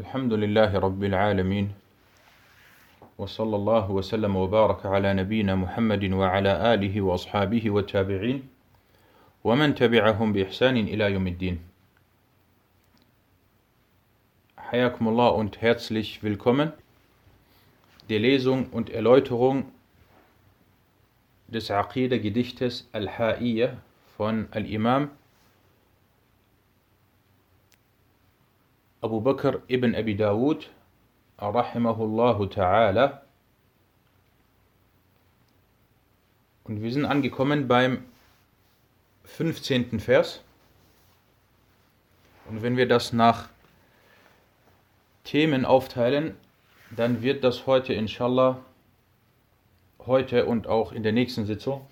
الحمد لله رب العالمين وصلى الله وسلم وبارك على نبينا محمد وعلى آله وأصحابه والتابعين ومن تبعهم بإحسان إلى يوم الدين. حياكم الله und herzlich willkommen. Der Lesung und Erläuterung des Aqidah-Gedichtes Al-Ha'iyya von Al-Imam Abu Bakr ibn Abi Dawud, rahimahullahu ta'ala. Und wir sind angekommen beim 15. Vers. Und wenn wir das nach Themen aufteilen, dann wird das heute inshallah, heute und auch in der nächsten Sitzung,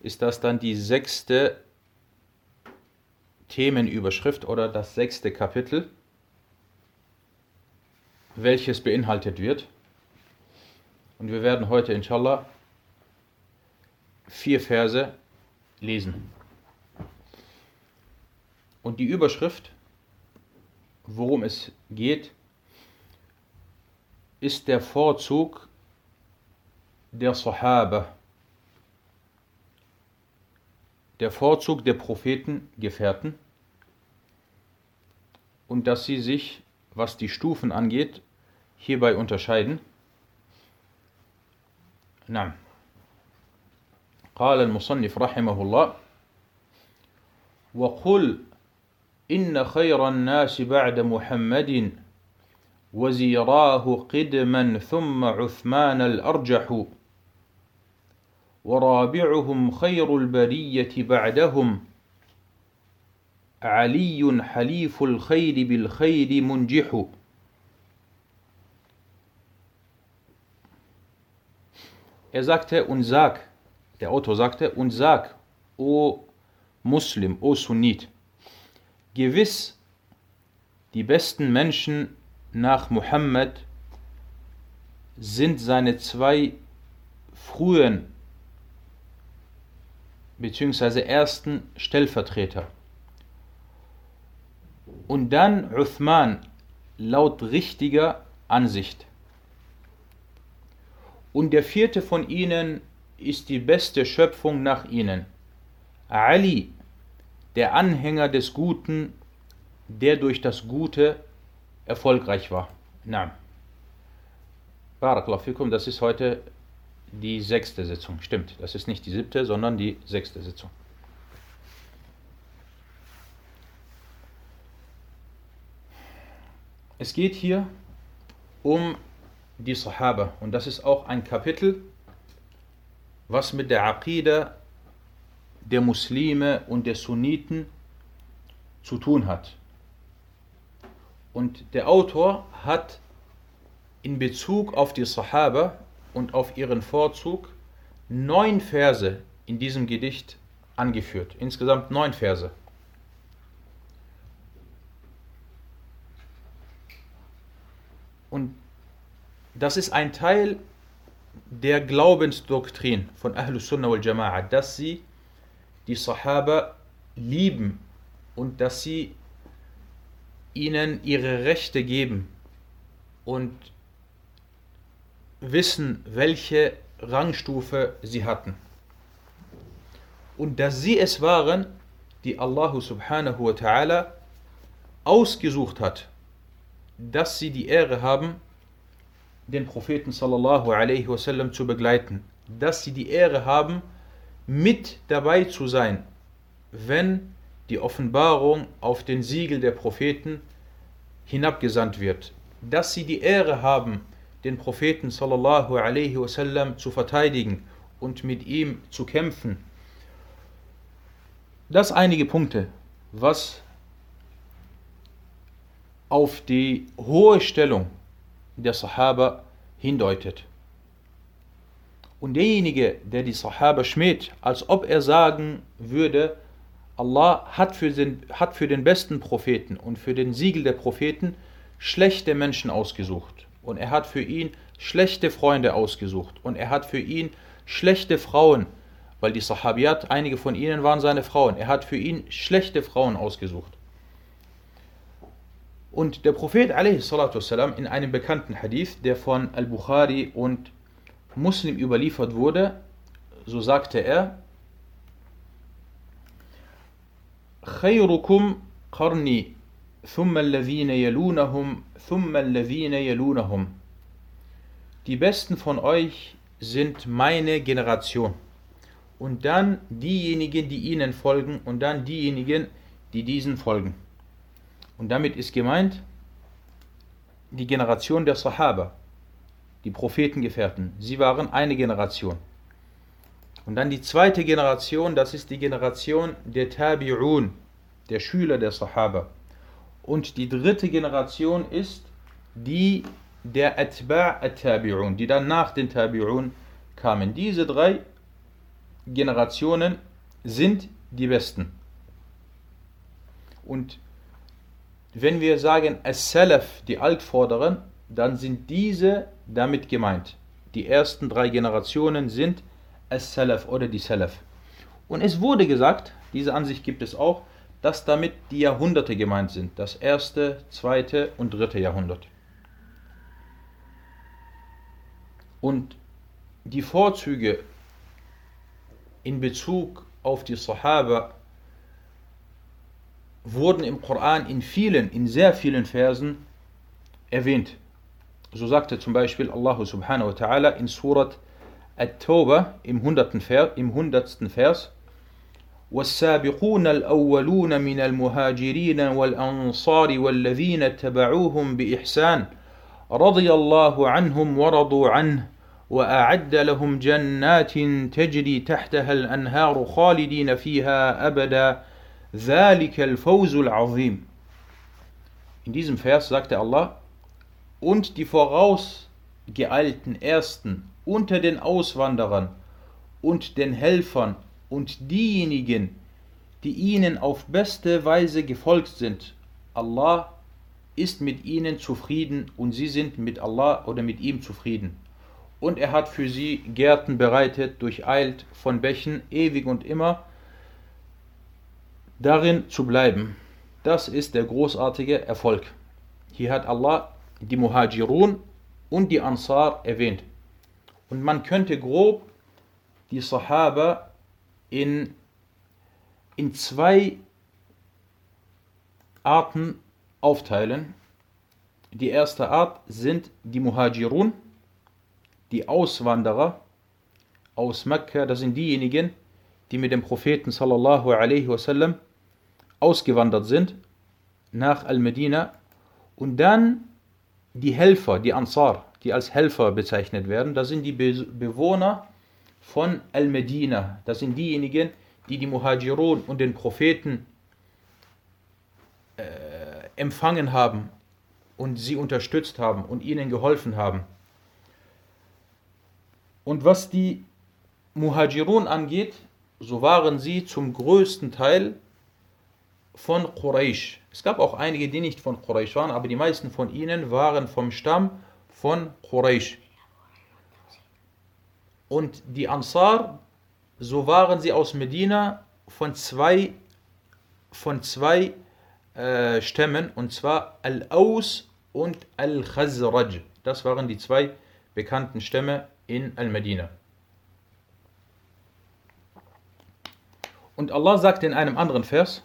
ist das dann die sechste Themenüberschrift oder das sechste Kapitel welches beinhaltet wird. Und wir werden heute inshallah vier Verse lesen. Und die Überschrift, worum es geht, ist der Vorzug der Sahaba, der Vorzug der Prophetengefährten und dass sie sich, was die Stufen angeht, hierbei unterscheiden. نعم قال المصنف رحمه الله وقل إن خير الناس بعد محمد وزيراه قدما ثم عثمان الأرجح ورابعهم خير البرية بعدهم علي حليف الخير بالخير منجح Er sagte, und sag, der Autor sagte, und sag, o Muslim, o Sunnit, gewiss, die besten Menschen nach Muhammad sind seine zwei frühen bzw. ersten Stellvertreter. Und dann Uthman laut richtiger Ansicht. Und der vierte von ihnen ist die beste Schöpfung nach ihnen. Ali, der Anhänger des Guten, der durch das Gute erfolgreich war. Na. Barakallahu fikum, das ist heute die sechste Sitzung. Stimmt, das ist nicht die siebte, sondern die sechste Sitzung. Es geht hier um die Sahaba. Und das ist auch ein Kapitel, was mit der Aqidah der Muslime und der Sunniten zu tun hat. Und der Autor hat in Bezug auf die Sahaba und auf ihren Vorzug neun Verse in diesem Gedicht angeführt. Insgesamt neun Verse. Und das ist ein Teil der Glaubensdoktrin von Ahlus Sunnah wal Jama'a, dass sie die Sahaba lieben und dass sie ihnen ihre Rechte geben und wissen, welche Rangstufe sie hatten. Und dass sie es waren, die Allah subhanahu wa ta'ala ausgesucht hat, dass sie die Ehre haben, den Propheten sallallahu alaihi wasallam zu begleiten, dass sie die Ehre haben, mit dabei zu sein, wenn die Offenbarung auf den Siegel der Propheten hinabgesandt wird, dass sie die Ehre haben, den Propheten sallallahu alaihi wasallam zu verteidigen und mit ihm zu kämpfen. Das einige Punkte, was auf die hohe Stellung der Sahaba hindeutet. Und derjenige, der die Sahaba schmäht, als ob er sagen würde, Allah hat für, den, hat für den besten Propheten und für den Siegel der Propheten schlechte Menschen ausgesucht. Und er hat für ihn schlechte Freunde ausgesucht. Und er hat für ihn schlechte Frauen, weil die Sahabiyat, einige von ihnen waren seine Frauen. Er hat für ihn schlechte Frauen ausgesucht. Und der Prophet والسلام, in einem bekannten Hadith, der von Al-Bukhari und Muslim überliefert wurde, so sagte er, خيركم قرني ثم الذين يلونهم ثم الذين يلونهم Die besten von euch sind meine Generation und dann diejenigen, die ihnen folgen und dann diejenigen, die diesen folgen. Und damit ist gemeint die Generation der Sahaba, die Prophetengefährten. Sie waren eine Generation. Und dann die zweite Generation, das ist die Generation der Tabi'un, der Schüler der Sahaba. Und die dritte Generation ist die der Atba' at-Tabi'un, die dann nach den Tabi'un kamen. Diese drei Generationen sind die besten. Und wenn wir sagen As-Salaf, die Altvorderen, dann sind diese damit gemeint. Die ersten drei Generationen sind As-Salaf oder die Salaf. Und es wurde gesagt, diese Ansicht gibt es auch, dass damit die Jahrhunderte gemeint sind. Das erste, zweite und dritte Jahrhundert. Und die Vorzüge in Bezug auf die Sahaba wurden im Koran in vielen, in sehr vielen Versen erwähnt. So sagte zum Beispiel Allah subhanahu wa ta'ala in Surat At-Tawbah im 100. Vers, im 100. Vers والسابقون الأولون من المهاجرين والأنصار والذين اتبعوهم بإحسان رضي الله عنهم ورضوا عنه وأعد لهم جنات تجري تحتها الأنهار خالدين فيها أبدا In diesem Vers sagte Allah, und die vorausgeeilten Ersten unter den Auswanderern und den Helfern und diejenigen, die ihnen auf beste Weise gefolgt sind. Allah ist mit ihnen zufrieden und sie sind mit Allah oder mit ihm zufrieden. Und er hat für sie Gärten bereitet, durcheilt von Bächen, ewig und immer darin zu bleiben. Das ist der großartige Erfolg. Hier hat Allah die Muhajirun und die Ansar erwähnt. Und man könnte grob die Sahaba in, in zwei Arten aufteilen. Die erste Art sind die Muhajirun, die Auswanderer aus Mekka, das sind diejenigen, die mit dem Propheten sallallahu alaihi wasallam ausgewandert sind nach Al-Medina und dann die Helfer, die Ansar, die als Helfer bezeichnet werden, das sind die Be Bewohner von Al-Medina, das sind diejenigen, die die Muhajirun und den Propheten äh, empfangen haben und sie unterstützt haben und ihnen geholfen haben. Und was die Muhajirun angeht, so waren sie zum größten Teil von Quraysh. Es gab auch einige, die nicht von Quraysh waren, aber die meisten von ihnen waren vom Stamm von Quraysh. Und die Ansar, so waren sie aus Medina von zwei, von zwei äh, Stämmen, und zwar Al-Aus und Al-Khazraj. Das waren die zwei bekannten Stämme in Al-Medina. Und Allah sagt in einem anderen Vers,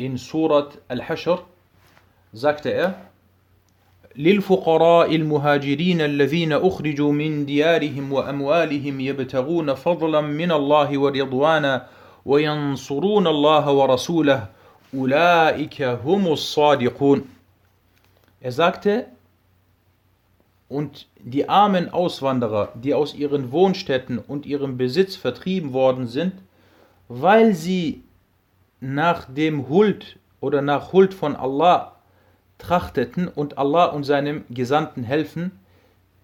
in Surat Al-Hashr sagte er, للفقراء المهاجرين الذين أخرجوا من ديارهم وأموالهم يبتغون فضلا من الله ورضوانا وينصرون الله ورسوله أولئك هم الصادقون Er sagte, und die armen Auswanderer, die aus ihren Wohnstätten und ihrem Besitz vertrieben worden sind, weil sie nach dem Huld oder nach Huld von Allah trachteten und Allah und seinem Gesandten helfen,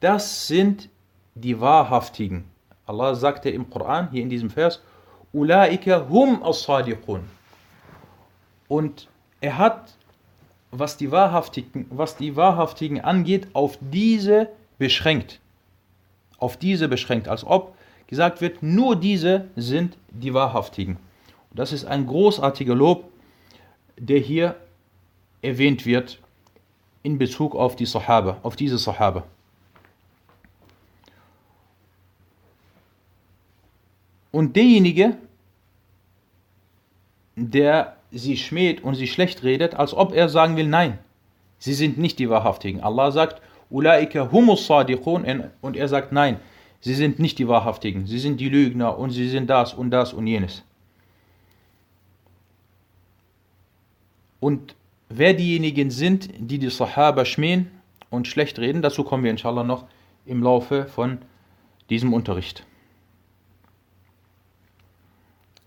das sind die Wahrhaftigen. Allah sagte im Koran, hier in diesem Vers, Ulaika hum as-sadiqun. Und er hat, was die, Wahrhaftigen, was die Wahrhaftigen angeht, auf diese beschränkt. Auf diese beschränkt, als ob gesagt wird, nur diese sind die Wahrhaftigen. Das ist ein großartiger Lob, der hier erwähnt wird in Bezug auf die Sahaba, auf diese Sahaba. Und derjenige, der sie schmäht und sie schlecht redet, als ob er sagen will, nein, sie sind nicht die Wahrhaftigen. Allah sagt, Ulaika humus sadiqun und er sagt, nein, sie sind nicht die Wahrhaftigen, sie sind die Lügner und sie sind das und das und jenes. Und wer diejenigen sind, die die Sahaba schmähen und schlecht reden, dazu kommen wir inshallah noch im Laufe von diesem Unterricht.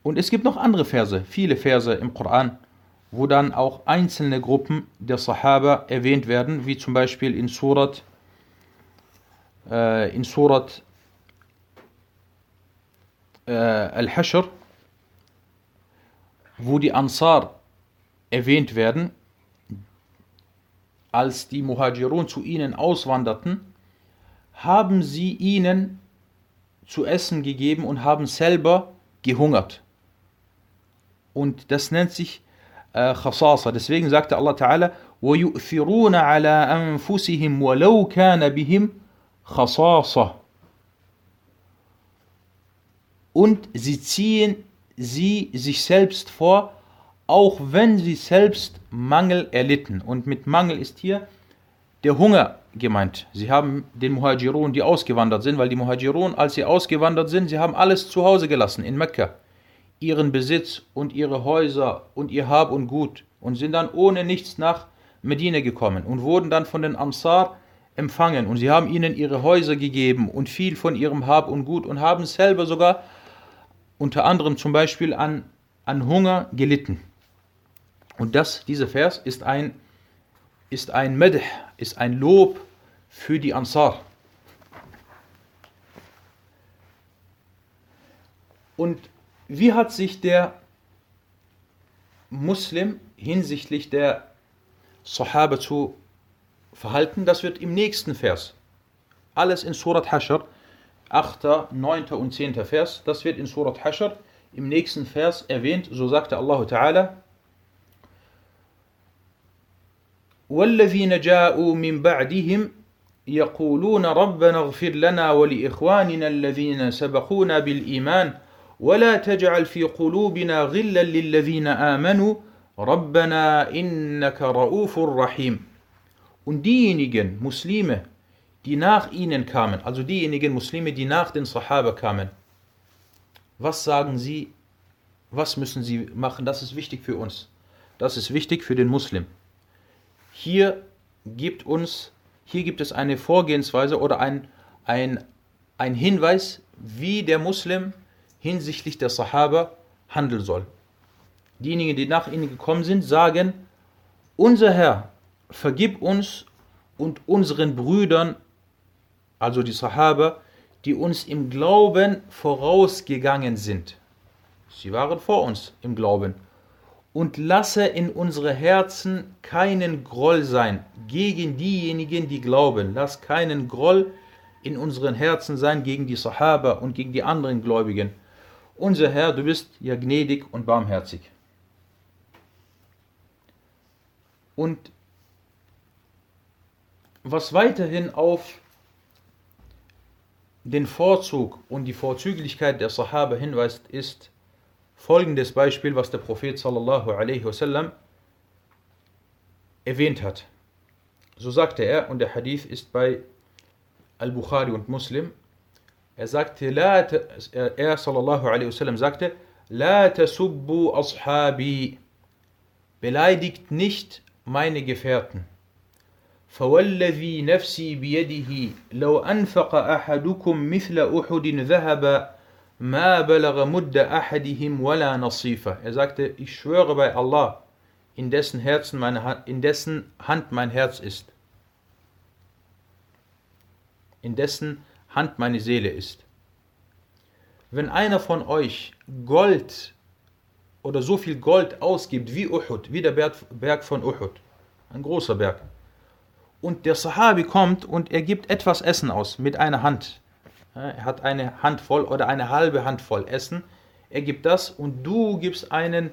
Und es gibt noch andere Verse, viele Verse im Koran, wo dann auch einzelne Gruppen der Sahaba erwähnt werden, wie zum Beispiel in Surat, äh, in Surat äh, Al-Hashr, wo die Ansar erwähnt werden, als die Muhajirun zu ihnen auswanderten, haben sie ihnen zu essen gegeben und haben selber gehungert. Und das nennt sich äh, Khasasa. Deswegen sagte Allah Ta'ala, وَيُؤْثِرُونَ عَلَىٰ أَنفُسِهِمْ وَلَوْ كَانَ بِهِمْ خَصَاصَةٌ Und sie ziehen sie sich selbst vor, auch wenn sie selbst Mangel erlitten. Und mit Mangel ist hier der Hunger gemeint. Sie haben den Muhajirun, die ausgewandert sind, weil die Muhajirun, als sie ausgewandert sind, sie haben alles zu Hause gelassen in Mekka. Ihren Besitz und ihre Häuser und ihr Hab und Gut und sind dann ohne nichts nach Medina gekommen und wurden dann von den Ansar empfangen und sie haben ihnen ihre Häuser gegeben und viel von ihrem Hab und Gut und haben selber sogar unter anderem zum Beispiel an, an Hunger gelitten. Und das, dieser Vers ist ein, ist ein Medh, ist ein Lob für die Ansar. Und wie hat sich der Muslim hinsichtlich der Sahaba zu verhalten? Das wird im nächsten Vers. Alles in Surat Hashr, 8., 9. und 10. Vers. Das wird in Surat Hashr im nächsten Vers erwähnt. So sagte Allah Ta'ala, والذين جاءوا من بعدهم يقولون ربنا اغفر لنا ولإخواننا الذين سبقونا بالإيمان ولا تجعل في قلوبنا غلا للذين آمنوا ربنا إنك رؤوف رحيم Und diejenigen Muslime, die nach ihnen kamen, also diejenigen Muslime, die nach den Sahaba kamen, was sagen sie, was müssen sie machen? Das ist wichtig für uns. Das ist wichtig für den Muslim. Hier gibt uns, hier gibt es eine Vorgehensweise oder ein, ein, ein Hinweis, wie der Muslim hinsichtlich der Sahaba handeln soll. Diejenigen, die nach ihnen gekommen sind, sagen, unser Herr, vergib uns und unseren Brüdern, also die Sahaba, die uns im Glauben vorausgegangen sind. Sie waren vor uns im Glauben und lasse in unsere Herzen keinen Groll sein gegen diejenigen, die glauben. Lass keinen Groll in unseren Herzen sein gegen die Sahaba und gegen die anderen Gläubigen. Unser Herr, du bist ja gnädig und barmherzig. Und was weiterhin auf den Vorzug und die Vorzüglichkeit der Sahaba hinweist, ist, folgendes Beispiel, was der Prophet sallallahu alaihi wasallam erwähnt hat. So sagte er, und der Hadith ist bei Al-Bukhari und Muslim, er sagte, la, er sallallahu alaihi wasallam sagte, La tasubbu ashabi, beleidigt nicht meine Gefährten. فوالذي نفسي بيده لو أنفق أحدكم مثل أحد ذهب er sagte, ich schwöre bei Allah, in dessen, Herzen meine Hand, in dessen Hand mein Herz ist. In dessen Hand meine Seele ist. Wenn einer von euch Gold oder so viel Gold ausgibt wie Uhud, wie der Berg von Uhud, ein großer Berg, und der Sahabi kommt und er gibt etwas Essen aus mit einer Hand, er hat eine Handvoll oder eine halbe Handvoll Essen. Er gibt das und du gibst einen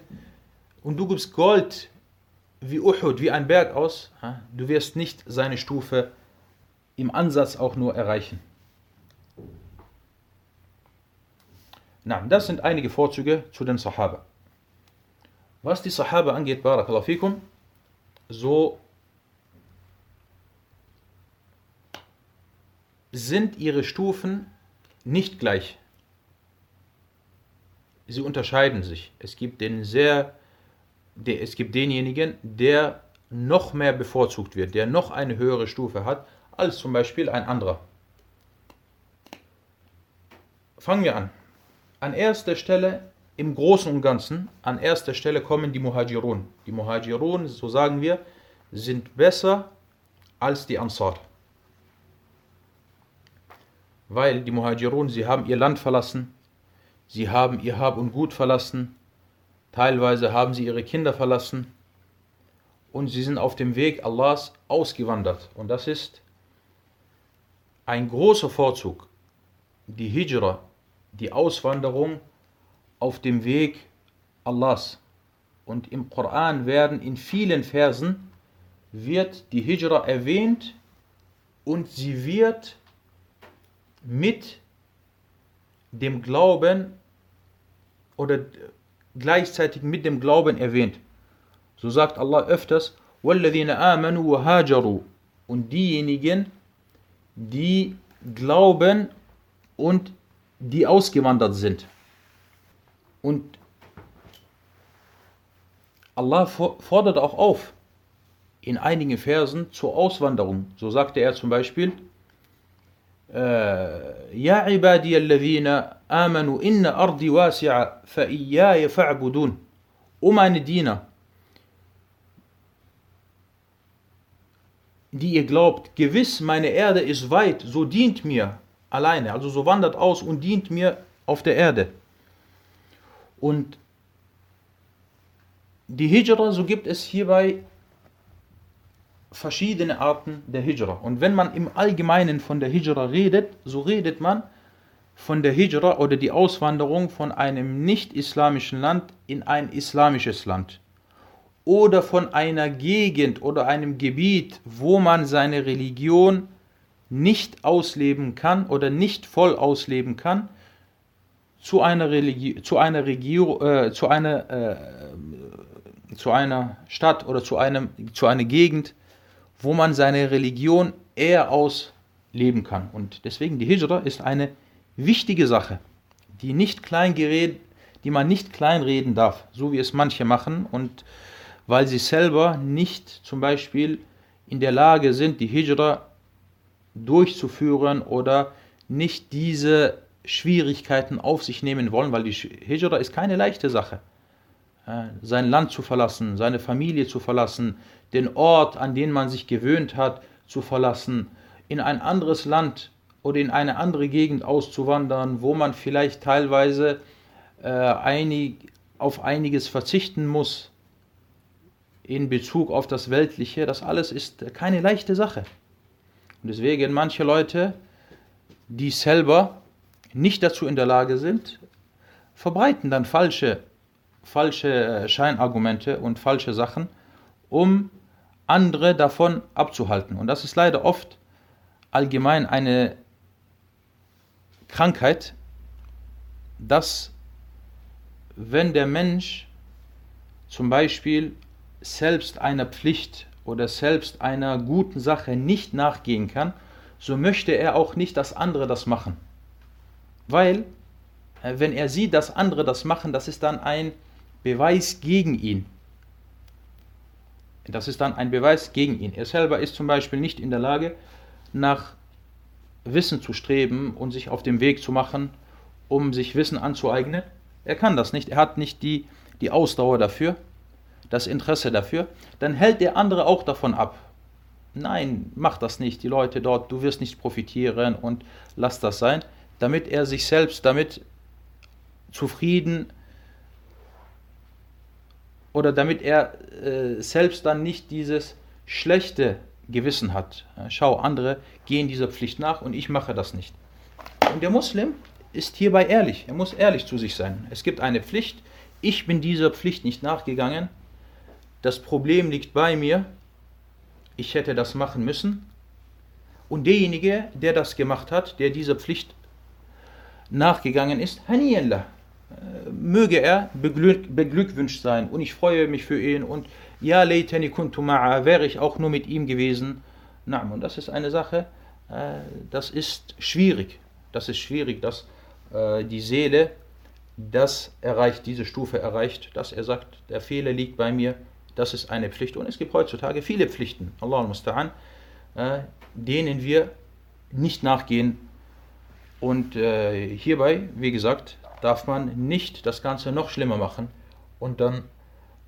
und du gibst Gold wie Uhud, wie ein Berg aus. Du wirst nicht seine Stufe im Ansatz auch nur erreichen. Na, das sind einige Vorzüge zu den Sahaba. Was die Sahaba angeht, Barakallahu so sind ihre Stufen nicht gleich. Sie unterscheiden sich. Es gibt den sehr, der, es gibt denjenigen, der noch mehr bevorzugt wird, der noch eine höhere Stufe hat als zum Beispiel ein anderer. Fangen wir an. An erster Stelle im Großen und Ganzen, an erster Stelle kommen die Muhajirun. Die Muhajirun, so sagen wir, sind besser als die Ansar. Weil die Muhajirun, sie haben ihr Land verlassen, sie haben ihr Hab und Gut verlassen, teilweise haben sie ihre Kinder verlassen und sie sind auf dem Weg Allahs ausgewandert. Und das ist ein großer Vorzug. Die Hijra, die Auswanderung auf dem Weg Allahs. Und im Koran werden in vielen Versen wird die Hijra erwähnt und sie wird mit dem Glauben oder gleichzeitig mit dem Glauben erwähnt. So sagt Allah öfters, وَالَّذِينَ آمَنُوا وَهَاجَرُوا Und diejenigen, die glauben und die ausgewandert sind. Und Allah fordert auch auf in einigen Versen zur Auswanderung. So sagte er zum Beispiel, يا عبادي الذين آمنوا إن أرضي واسعة فإياي فاعبدون O meine Diener, die ihr glaubt, gewiss meine Erde ist weit, so dient mir alleine, also so wandert aus und dient mir auf der Erde. Und die Hijra, so gibt es hierbei verschiedene Arten der Hijra. Und wenn man im Allgemeinen von der Hijra redet, so redet man von der Hijra oder die Auswanderung von einem nicht-islamischen Land in ein islamisches Land. Oder von einer Gegend oder einem Gebiet, wo man seine Religion nicht ausleben kann oder nicht voll ausleben kann, zu einer, Religi zu einer, Regierung, äh, zu, einer, äh, zu einer Stadt oder zu, einem, zu einer Gegend, wo man seine Religion eher ausleben kann. Und deswegen die Hijra ist eine wichtige Sache, die, nicht klein gered, die man nicht kleinreden darf, so wie es manche machen und weil sie selber nicht zum Beispiel in der Lage sind, die Hijra durchzuführen oder nicht diese Schwierigkeiten auf sich nehmen wollen, weil die Hijra ist keine leichte Sache. Sein Land zu verlassen, seine Familie zu verlassen, den Ort, an den man sich gewöhnt hat, zu verlassen, in ein anderes Land oder in eine andere Gegend auszuwandern, wo man vielleicht teilweise äh, einig, auf einiges verzichten muss in Bezug auf das Weltliche, das alles ist keine leichte Sache. Und deswegen manche Leute, die selber nicht dazu in der Lage sind, verbreiten dann falsche, falsche äh, Scheinargumente und falsche Sachen, um andere davon abzuhalten. Und das ist leider oft allgemein eine Krankheit, dass wenn der Mensch zum Beispiel selbst einer Pflicht oder selbst einer guten Sache nicht nachgehen kann, so möchte er auch nicht, dass andere das machen. Weil, äh, wenn er sieht, dass andere das machen, das ist dann ein Beweis gegen ihn. Das ist dann ein Beweis gegen ihn. Er selber ist zum Beispiel nicht in der Lage, nach Wissen zu streben und sich auf dem Weg zu machen, um sich Wissen anzueignen. Er kann das nicht. Er hat nicht die, die Ausdauer dafür, das Interesse dafür. Dann hält der andere auch davon ab. Nein, mach das nicht. Die Leute dort, du wirst nicht profitieren und lass das sein, damit er sich selbst damit zufrieden oder damit er äh, selbst dann nicht dieses schlechte Gewissen hat. Schau, andere gehen dieser Pflicht nach und ich mache das nicht. Und der Muslim ist hierbei ehrlich. Er muss ehrlich zu sich sein. Es gibt eine Pflicht. Ich bin dieser Pflicht nicht nachgegangen. das Problem liegt bei mir, ich hätte das machen müssen. Und derjenige, der das gemacht hat, der dieser Pflicht nachgegangen ist, Haniyanlah, äh, möge er beglück, beglückwünscht sein und ich freue mich für ihn und ja, leitani kuntu wäre ich auch nur mit ihm gewesen. Na, und das ist eine Sache, äh, das ist schwierig. Das ist schwierig, dass äh, die Seele das erreicht, diese Stufe erreicht, dass er sagt, der Fehler liegt bei mir, das ist eine Pflicht. Und es gibt heutzutage viele Pflichten, Allah musta'an, denen wir nicht nachgehen. Und hierbei, wie gesagt, darf man nicht das Ganze noch schlimmer machen und dann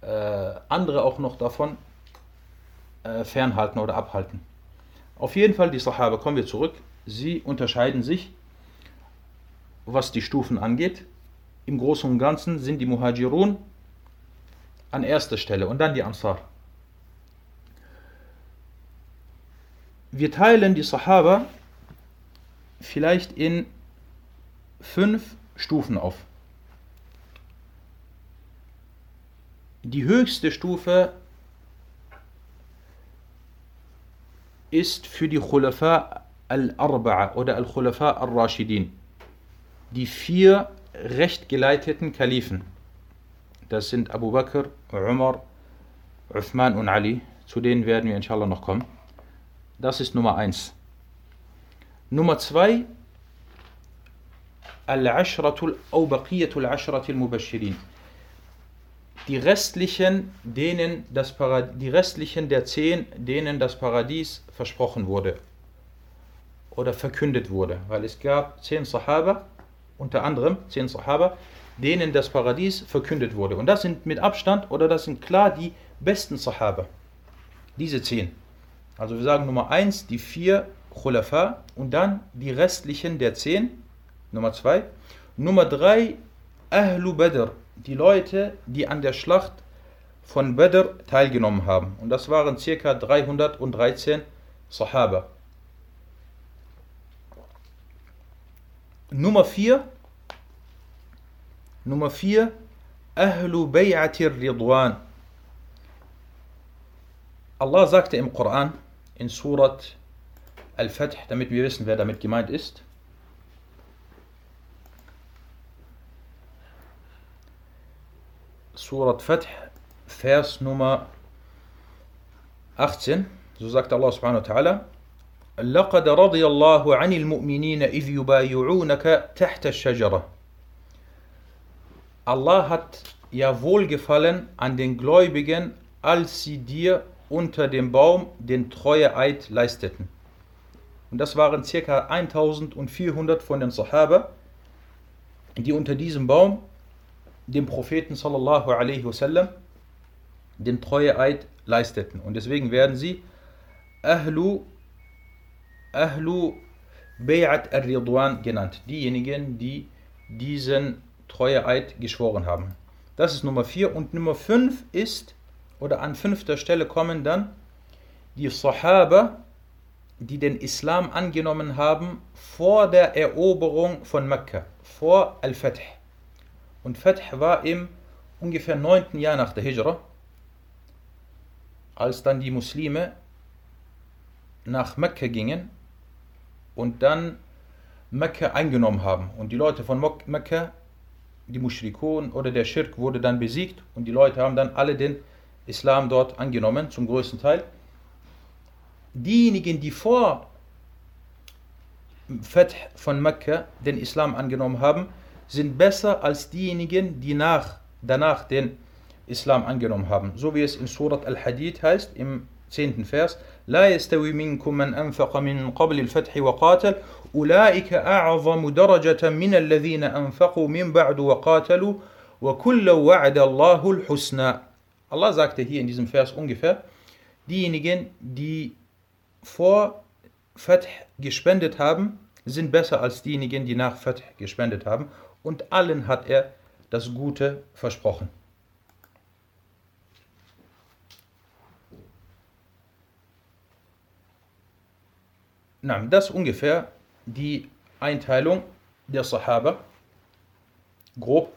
äh, andere auch noch davon äh, fernhalten oder abhalten. Auf jeden Fall, die Sahaba, kommen wir zurück, sie unterscheiden sich, was die Stufen angeht. Im Großen und Ganzen sind die Muhajirun an erster Stelle und dann die Ansar. Wir teilen die Sahaba vielleicht in fünf Stufen auf. Die höchste Stufe ist für die Khulafa al-Arba'a oder al-Khulafa al-Rashidin, die vier rechtgeleiteten Kalifen. Das sind Abu Bakr, Umar, Uthman und Ali. Zu denen werden wir inshallah noch kommen. Das ist Nummer eins. Nummer zwei Al-Ashratul au Baqiyatul Mubashirin. Die restlichen, denen das die restlichen der zehn, denen das Paradies versprochen wurde oder verkündet wurde, weil es gab zehn Sahaba, unter anderem zehn Sahaba, denen das Paradies verkündet wurde. Und das sind mit Abstand oder das sind klar die besten Sahaba. Diese zehn. Also wir sagen Nummer eins die vier Khulafa und dann die restlichen der zehn Nummer zwei. Nummer drei, Ahlu Badr, die Leute, die an der Schlacht von Badr teilgenommen haben. Und das waren ca. 313 Sahaba. Nummer vier, Nummer vier, Ahlu Bay'atir Ridwan. Allah sagte im Koran, in Surat Al-Fath, damit wir wissen, wer damit gemeint ist, Surat Fath, Vers Nummer 18. So sagt Allah subhanahu wa ta'ala: لقد رضي الله عن المؤمنين إذ يبايعونك تحت الشجرة. Allah hat ja wohlgefallen an den Gläubigen, als sie dir unter dem Baum den Treueeid leisteten. Und das waren ca. 1400 von den Sahaba, die unter diesem Baum dem Propheten sallallahu alaihi wasallam den Treueeid leisteten. Und deswegen werden sie Ahlu, Ahlu Bay'at al-Ridwan genannt. Diejenigen, die diesen Treueeid geschworen haben. Das ist Nummer 4. Und Nummer 5 ist, oder an fünfter Stelle kommen dann die Sahaba, die den Islam angenommen haben vor der Eroberung von Mekka, vor Al-Fath. Und Fath war im ungefähr 9. Jahr nach der Hijra, als dann die Muslime nach Mekka gingen und dann Mekka eingenommen haben. Und die Leute von Mekka, die Mushrikun oder der Schirk wurde dann besiegt und die Leute haben dann alle den Islam dort angenommen, zum größten Teil. Diejenigen, die vor Fath von Mekka den Islam angenommen haben, sind besser als diejenigen, die nach, danach den Islam angenommen haben. So wie es in Surat Al-Hadid heißt, im 10. Vers, لا يستوي منكم من أنفق من قبل الفتح وقاتل أولئك أعظم درجة من الذين أنفقوا من بعد وقاتلوا وكل وعد الله الحسنى Allah sagte hier in diesem Vers ungefähr, diejenigen, die vor Fath gespendet haben, sind besser als diejenigen, die nach Fath gespendet haben und allen hat er das Gute versprochen. Das ungefähr die Einteilung der Sahaba, grob.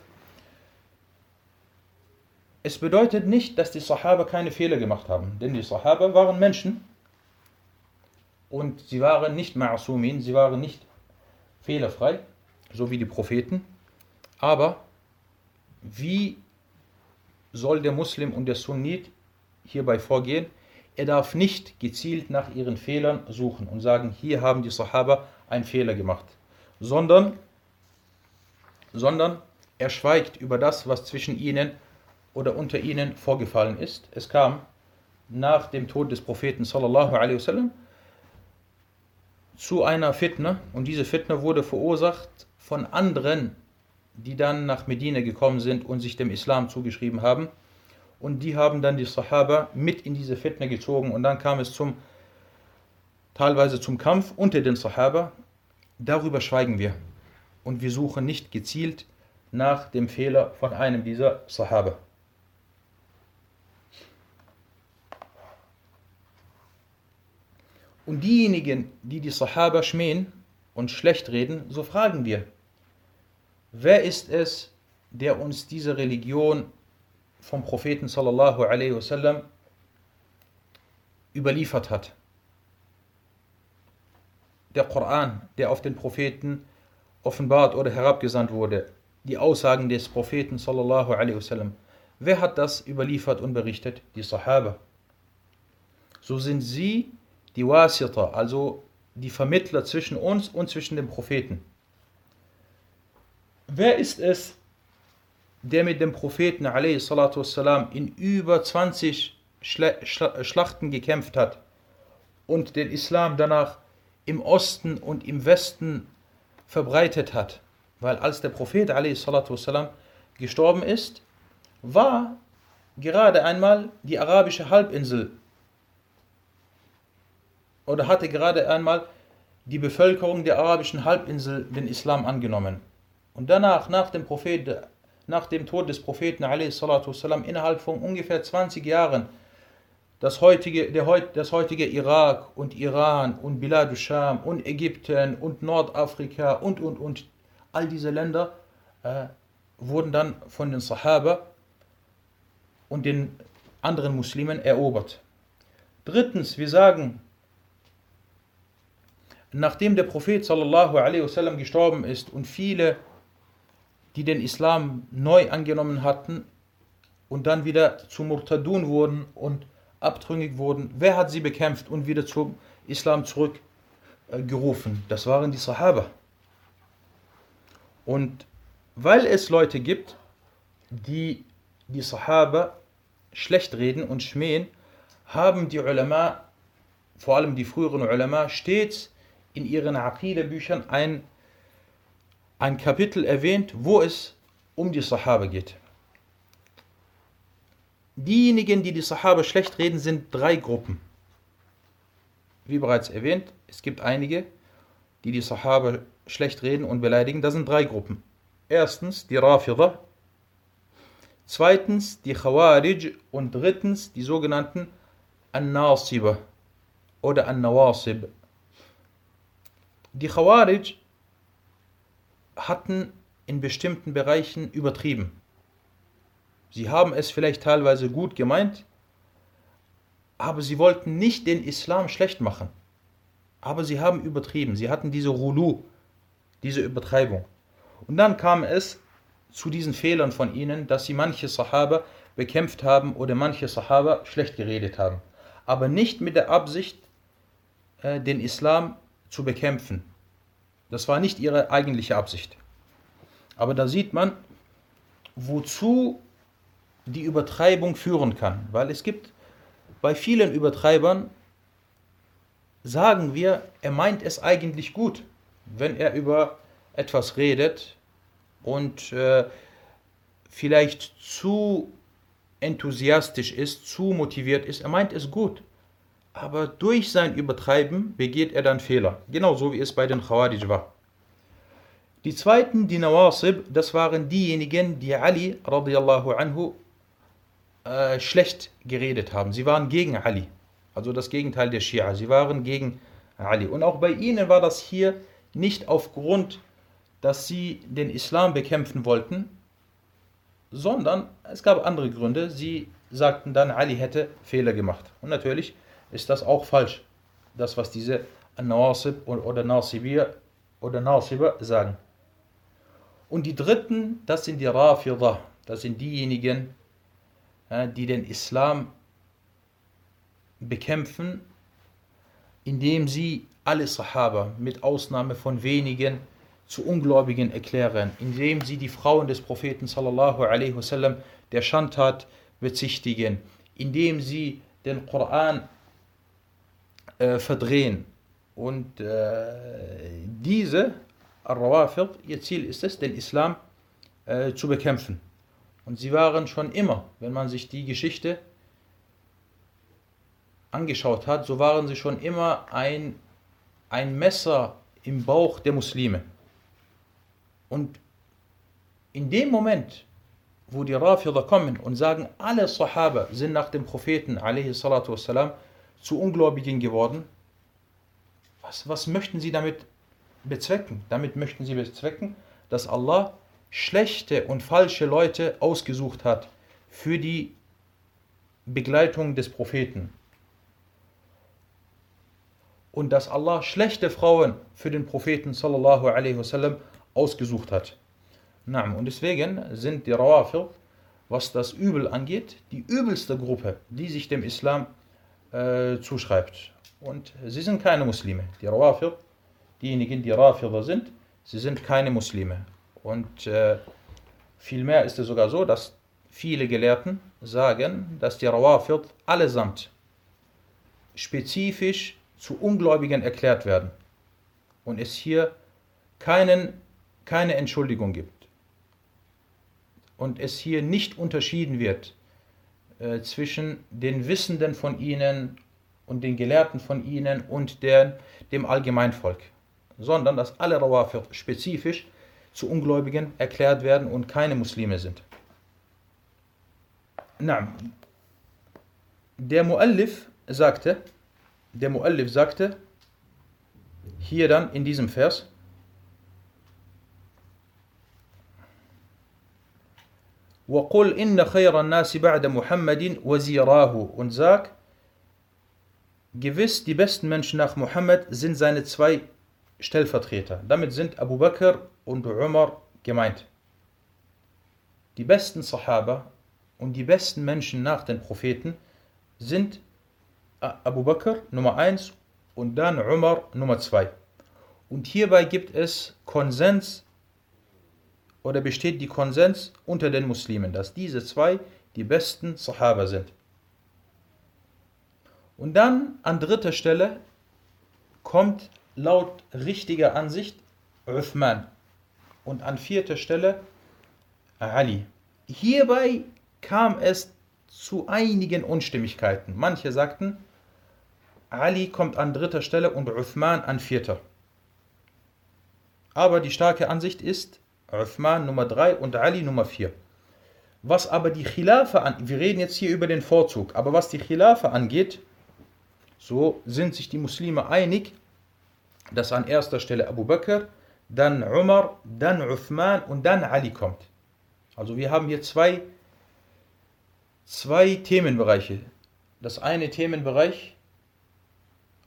es bedeutet nicht, dass die Sahaba keine Fehler gemacht haben, denn die Sahaba waren Menschen und sie waren nicht ma'asumin, sie waren nicht fehlerfrei, so wie die Propheten. Aber wie soll der Muslim und der Sunnit hierbei vorgehen? Er darf nicht gezielt nach ihren Fehlern suchen und sagen, hier haben die Sahaba einen Fehler gemacht, sondern, sondern er schweigt über das, was zwischen ihnen oder unter ihnen vorgefallen ist. Es kam nach dem Tod des Propheten sallallahu alaihi wasallam zu einer Fitne und diese Fitne wurde verursacht von anderen, die dann nach Medina gekommen sind und sich dem Islam zugeschrieben haben und die haben dann die Sahaba mit in diese Fitne gezogen und dann kam es zum teilweise zum Kampf unter den Sahaba. Darüber schweigen wir und wir suchen nicht gezielt nach dem Fehler von einem dieser Sahaba. Und diejenigen, die die Sahaba schmähen und schlecht reden, so fragen wir, wer ist es, der uns diese Religion vom Propheten sallallahu alaihi wasallam überliefert hat? Der Koran, der auf den Propheten offenbart oder herabgesandt wurde, die Aussagen des Propheten sallallahu alaihi wasallam. Wer hat das überliefert und berichtet? Die Sahaba. So sind sie die Wasita, also die Vermittler zwischen uns und zwischen dem Propheten. Wer ist es, der mit dem Propheten والسلام, in über 20 Schlachten gekämpft hat und den Islam danach im Osten und im Westen verbreitet hat? Weil als der Prophet والسلام, gestorben ist, war gerade einmal die arabische Halbinsel oder hatte gerade einmal die Bevölkerung der arabischen Halbinsel den Islam angenommen. Und danach, nach dem, Prophet, nach dem Tod des Propheten والسلام, innerhalb von ungefähr 20 Jahren, das heutige, der, das heutige Irak und Iran und Bilad Sham und Ägypten und Nordafrika und, und, und, all diese Länder äh, wurden dann von den Sahaba und den anderen Muslimen erobert. Drittens, wir sagen, nachdem der Prophet sallallahu alaihi wasallam gestorben ist und viele, die den Islam neu angenommen hatten und dann wieder zu Murtadun wurden und abtrünnig wurden, wer hat sie bekämpft und wieder zum Islam zurückgerufen? Das waren die Sahaba. Und weil es Leute gibt, die die Sahaba schlecht reden und schmähen, haben die Ulama, vor allem die früheren Ulama, stets in ihren Aqidah-Büchern ein, ein Kapitel erwähnt, wo es um die Sahaba geht. Diejenigen, die die Sahaba schlecht reden, sind drei Gruppen. Wie bereits erwähnt, es gibt einige, die die Sahaba schlecht reden und beleidigen. Das sind drei Gruppen. Erstens die Rafida, zweitens die Khawarij und drittens die sogenannten An-Nasiba oder An-Nawasib. Die Khawarij hatten in bestimmten Bereichen übertrieben. Sie haben es vielleicht teilweise gut gemeint, aber sie wollten nicht den Islam schlecht machen. Aber sie haben übertrieben. Sie hatten diese Rulu, diese Übertreibung. Und dann kam es zu diesen Fehlern von ihnen, dass sie manche Sahaba bekämpft haben oder manche Sahaba schlecht geredet haben. Aber nicht mit der Absicht, äh, den Islam zu bekämpfen. Das war nicht ihre eigentliche Absicht. Aber da sieht man, wozu die Übertreibung führen kann. Weil es gibt bei vielen Übertreibern, sagen wir, er meint es eigentlich gut, wenn er über etwas redet und äh, vielleicht zu enthusiastisch ist, zu motiviert ist. Er meint es gut aber durch sein Übertreiben begeht er dann Fehler, genauso wie es bei den Khawarij war. Die zweiten, die Nawasib, das waren diejenigen, die Ali radiallahu anhu äh, schlecht geredet haben. Sie waren gegen Ali, also das Gegenteil der Schia. Sie waren gegen Ali. Und auch bei ihnen war das hier nicht aufgrund, dass sie den Islam bekämpfen wollten, sondern es gab andere Gründe. Sie sagten dann, Ali hätte Fehler gemacht. Und natürlich ist das auch falsch, das was diese Nawasib oder Nasibir oder Nasiba sagen. Und die dritten, das sind die Rafidah, das sind diejenigen, die den Islam bekämpfen, indem sie alle Sahaba mit Ausnahme von wenigen zu Ungläubigen erklären, indem sie die Frauen des Propheten sallallahu alaihi wasallam der Schandtat bezichtigen, indem sie den Koran äh, verdrehen. Und äh, diese, Al-Rawafid, ihr Ziel ist es, den Islam äh, zu bekämpfen. Und sie waren schon immer, wenn man sich die Geschichte angeschaut hat, so waren sie schon immer ein, ein Messer im Bauch der Muslime. Und in dem Moment, wo die Rafida kommen und sagen, alle Sahaba sind nach dem Propheten wassalam, zu Ungläubigen geworden, was, was möchten sie damit bezwecken? Damit möchten sie bezwecken, dass Allah schlechte und falsche Leute ausgesucht hat für die Begleitung des Propheten. Und dass Allah schlechte Frauen für den Propheten sallallahu wasallam ausgesucht hat. Und deswegen sind die Rawafir, was das Übel angeht, die übelste Gruppe, die sich dem Islam äh, zuschreibt. Und sie sind keine Muslime. Die Rawafir, diejenigen, die Rafida sind, sie sind keine Muslime. Und äh, vielmehr ist es sogar so, dass viele Gelehrten sagen, dass die Rawafid allesamt spezifisch zu Ungläubigen erklärt werden und es hier keinen, keine Entschuldigung gibt und es hier nicht unterschieden wird äh, zwischen den Wissenden von ihnen und den Gelehrten von ihnen und der, dem Allgemeinvolk, sondern dass alle Rawafir spezifisch zu Ungläubigen erklärt werden und keine Muslime sind. Na, der Muallif sagte, der Muallif sagte, hier dann in diesem Vers, وقل إن خير الناس بعد محمد وزيراه und sag, gewiss die besten Menschen nach Muhammad sind seine zwei Stellvertreter. Damit sind Abu Bakr und Umar gemeint. Die besten Sahaba und die besten Menschen nach den Propheten sind Abu Bakr Nummer 1 und dann Umar Nummer 2. Und hierbei gibt es Konsens oder besteht die Konsens unter den Muslimen, dass diese zwei die besten Sahaba sind. Und dann an dritter Stelle kommt laut richtiger Ansicht Uthman und an vierter Stelle Ali. Hierbei kam es zu einigen Unstimmigkeiten. Manche sagten, Ali kommt an dritter Stelle und Uthman an vierter. Aber die starke Ansicht ist Uthman Nummer 3 und Ali Nummer 4. Was aber die Khilafa an, wir reden jetzt hier über den Vorzug, aber was die Khilafa angeht, so sind sich die Muslime einig, dass an erster Stelle Abu Bakr, dann Umar, dann Uthman und dann Ali kommt. Also wir haben hier zwei, zwei Themenbereiche. Das eine Themenbereich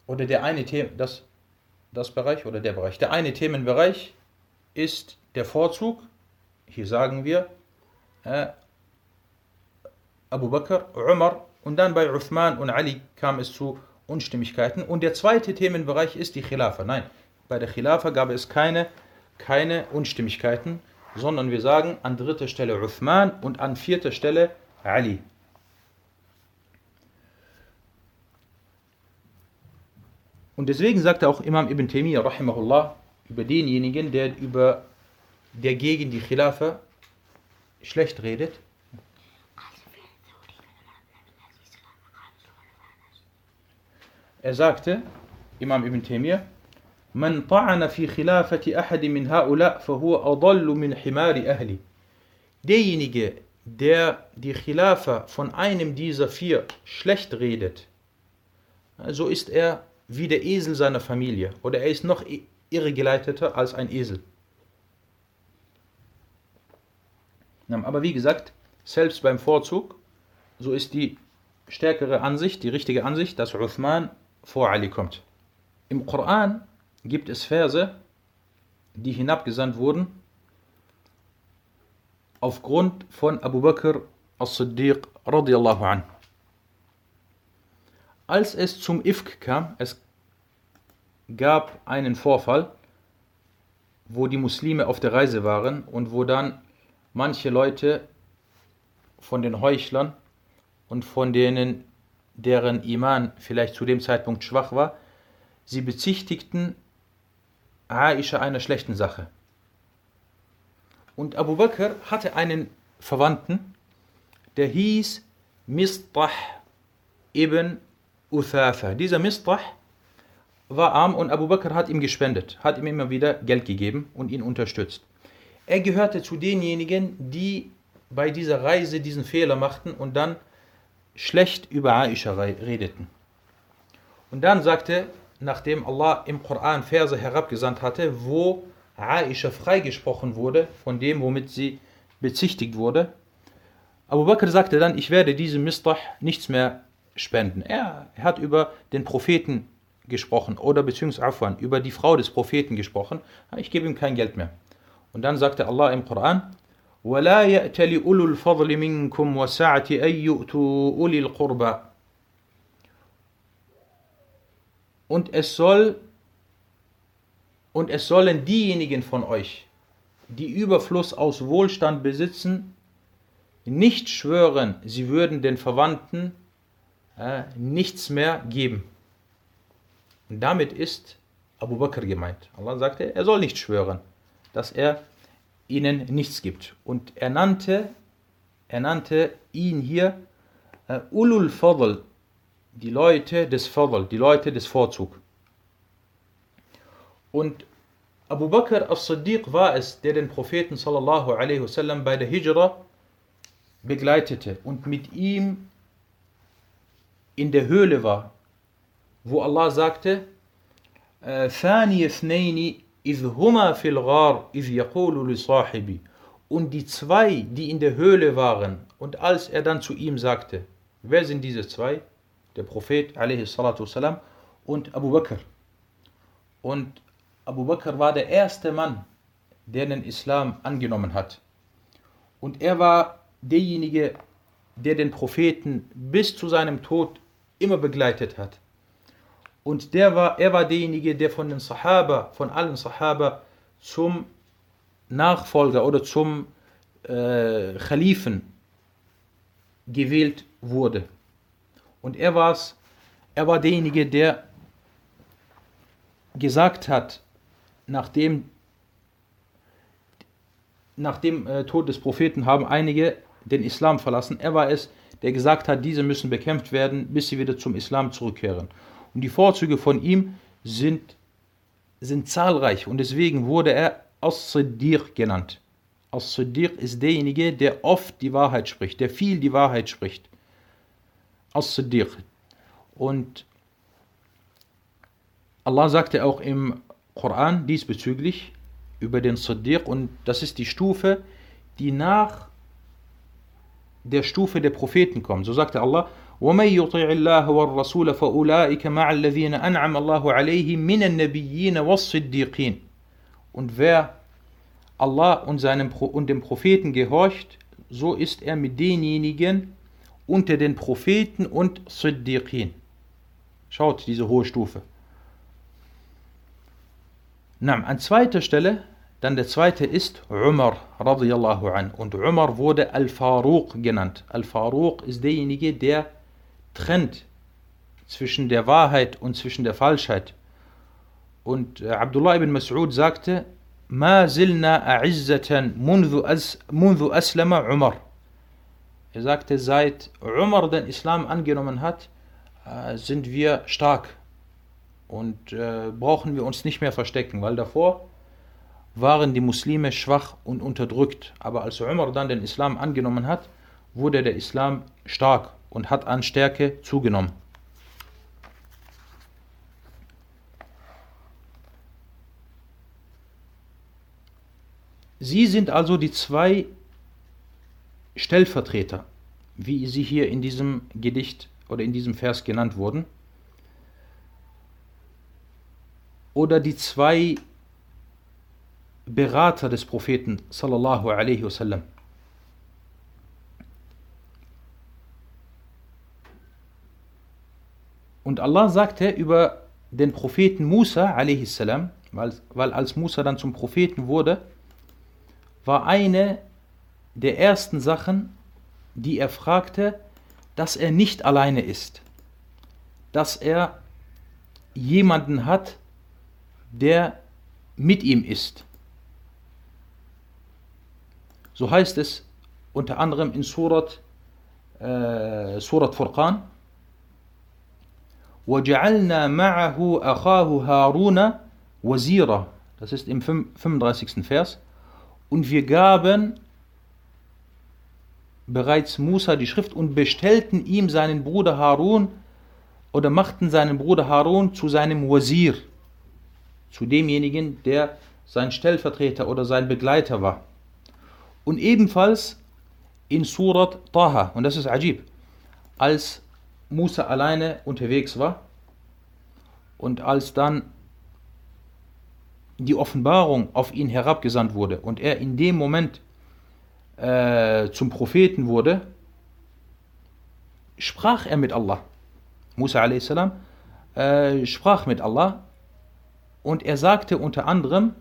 oder der eine Themen, das, das Bereich oder der Bereich. Der eine Themenbereich ist der Vorzug. Hier sagen wir äh, Abu Bakr, Umar und dann bei Uthman und Ali kam es zu Unstimmigkeiten. Und der zweite Themenbereich ist die Khilafa. Nein, bei der Khilafa gab es keine, keine Unstimmigkeiten, sondern wir sagen an dritter Stelle Uthman und an vierter Stelle Ali. Und deswegen sagte auch Imam Ibn Taymiyyah rahimahullah über denjenigen, der, über, der gegen die Khilafa schlecht redet, Er sagte, Imam Ibn Taymiyyah, من طعن في خلافة أحد من هؤلاء فهو أضل من حمار أهلي. Derjenige, der die Khilafa von einem dieser vier schlecht redet, so ist er wie der Esel seiner Familie oder er ist noch irregeleiteter als ein Esel. Aber wie gesagt, selbst beim Vorzug, so ist die stärkere Ansicht, die richtige Ansicht, dass Uthman vor Ali kommt. Im Koran gibt es Verse, die hinabgesandt wurden aufgrund von Abu Bakr as-Siddiq radiallahu an. Als es zum Ifk kam, es gab einen Vorfall, wo die Muslime auf der Reise waren und wo dann manche Leute von den Heuchlern und von denen, deren Iman vielleicht zu dem Zeitpunkt schwach war, sie bezichtigten Aisha einer schlechten Sache. Und Abu Bakr hatte einen Verwandten, der hieß Mistah ibn Uthatha. Dieser Mistah war arm und Abu Bakr hat ihm gespendet, hat ihm immer wieder Geld gegeben und ihn unterstützt. Er gehörte zu denjenigen, die bei dieser Reise diesen Fehler machten und dann schlecht über Aisha redeten. Und dann sagte, nachdem Allah im Koran Verse herabgesandt hatte, wo Aisha freigesprochen wurde von dem, womit sie bezichtigt wurde, Abu Bakr sagte dann, ich werde diesem Mistah nichts mehr spenden. Er, hat über den Propheten gesprochen oder beziehungsweise über die Frau des Propheten gesprochen. Ich gebe ihm kein Geld mehr. Und dann sagte Allah im Koran, ولا يأتل أولو الفضل منكم وسعة أن يؤتوا أولي القربى und es soll und es sollen diejenigen von euch, die Überfluss aus Wohlstand besitzen, nicht schwören, sie würden den Verwandten äh, nichts mehr geben. Und damit ist Abu Bakr gemeint. Allah sagte, er soll nicht schwören, dass er ihnen nichts gibt. Und er nannte, er nannte ihn hier äh, Ulul Fadl, die Leute des Fadl, die Leute des Vorzug. Und Abu Bakr as-Siddiq war es, der den Propheten sallallahu alaihi wasallam bei der Hijra begleitete und mit ihm in der Höhle war, wo Allah sagte, ثاني اثنين إذ هما في الغار إذ يقول لصاحبي und die zwei, die in der Höhle waren und als er dann zu ihm sagte, wer sind diese zwei? Der Prophet والسلام, und Abu Bakr. Und Abu Bakr war der erste Mann, der den Islam angenommen hat. Und er war derjenige, der den Propheten bis zu seinem Tod immer begleitet hat. Und der war, er war derjenige, der von den Sahaba, von allen Sahaba zum Nachfolger oder zum äh, Khalifen gewählt wurde. Und er war's, er war derjenige, der gesagt hat, nachdem nach dem äh, Tod des Propheten haben einige den Islam verlassen. Er war es, der gesagt hat, diese müssen bekämpft werden, bis sie wieder zum Islam zurückkehren. Und die Vorzüge von ihm sind, sind zahlreich und deswegen wurde er As-Siddiq genannt. As-Siddiq ist derjenige, der oft die Wahrheit spricht, der viel die Wahrheit spricht. As-Siddiq. Und Allah sagte auch im Koran diesbezüglich über den Siddiq und das ist die Stufe, die nach der Stufe der Propheten kommt. So sagte Allah, ومن يطع الله والرسول فأولئك مع الذين أنعم الله عليهم من النبيين والصديقين. Und wer Allah und, seinem und dem Propheten gehorcht, so ist er mit denjenigen unter den Propheten und Siddiqin. Schaut diese hohe Stufe. Na, an zweiter Stelle, dann der zweite ist Umar radiyallahu an. Und Umar wurde Al-Faruq genannt. Al-Faruq ist derjenige, der trennt zwischen der Wahrheit und zwischen der Falschheit. Und äh, Abdullah ibn Mas'ud sagte, Ma zilna a'izzatan mundu, as, mundu aslama Umar. Er sagte, seit Umar den Islam angenommen hat, äh, sind wir stark und äh, brauchen wir uns nicht mehr verstecken, weil davor waren die Muslime schwach und unterdrückt. Aber als Umar dann den Islam angenommen hat, wurde der Islam stark und hat an Stärke zugenommen. Sie sind also die zwei Stellvertreter, wie sie hier in diesem Gedicht oder in diesem Vers genannt wurden, oder die zwei Berater des Propheten sallallahu alaihi wasallam. Und Allah sagte über den Propheten Musa salam, weil, weil als Musa dann zum Propheten wurde, war eine der ersten Sachen, die er fragte, dass er nicht alleine ist, dass er jemanden hat, der mit ihm ist. So heißt es unter anderem in Surat, äh, Surat Furqan, وَجَعَلْنَا مَعَهُ أَخَاهُ هَارُونَ وَزِيرًا Das ist im 35. Vers. Und wir gaben bereits Musa die Schrift und bestellten ihm seinen Bruder Harun oder machten seinen Bruder Harun zu seinem Wazir, zu demjenigen, der sein Stellvertreter oder sein Begleiter war. Und ebenfalls in Surat Taha, und das ist Ajib, als Musa alleine unterwegs war und als dann die Offenbarung auf ihn herabgesandt wurde und er in dem Moment äh, zum Propheten wurde, sprach er mit Allah. Musa a.s. Äh, sprach mit Allah und er sagte unter anderem,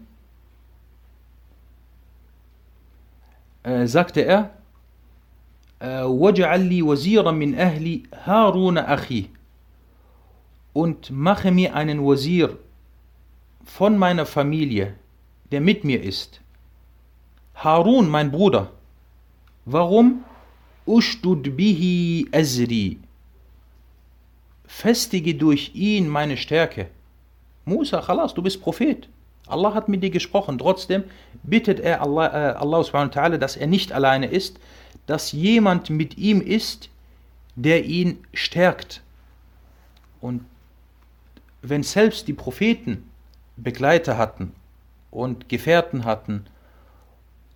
äh, sagte er, وَجْعَلْ لِي وَزِيرًا مِنْ أَهْلِ هَارُونَ أَخِي und mache mir einen Wazir von meiner Familie, der mit mir ist. Harun, mein Bruder. Warum? Ushdud bihi azri. Festige durch ihn meine Stärke. Musa, Khalas, du bist Prophet. Allah hat mit dir gesprochen. Trotzdem bittet er Allah, äh, Allah subhanahu wa ta'ala, dass er nicht alleine ist, dass jemand mit ihm ist, der ihn stärkt. Und wenn selbst die Propheten Begleiter hatten und Gefährten hatten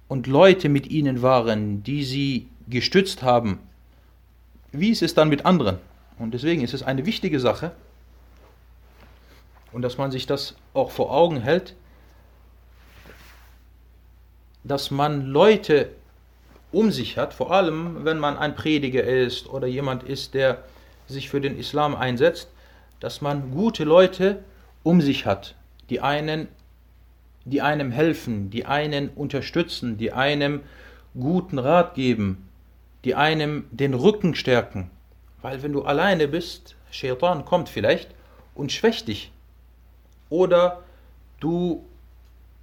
und Leute mit ihnen waren, die sie gestützt haben, wie ist es dann mit anderen? Und deswegen ist es eine wichtige Sache und dass man sich das auch vor Augen hält, dass man Leute um sich hat, vor allem wenn man ein Prediger ist oder jemand ist, der sich für den Islam einsetzt, dass man gute Leute um sich hat, die einen, die einem helfen, die einen unterstützen, die einem guten Rat geben, die einem den Rücken stärken. Weil wenn du alleine bist, Shaitan kommt vielleicht und schwächt dich. Oder du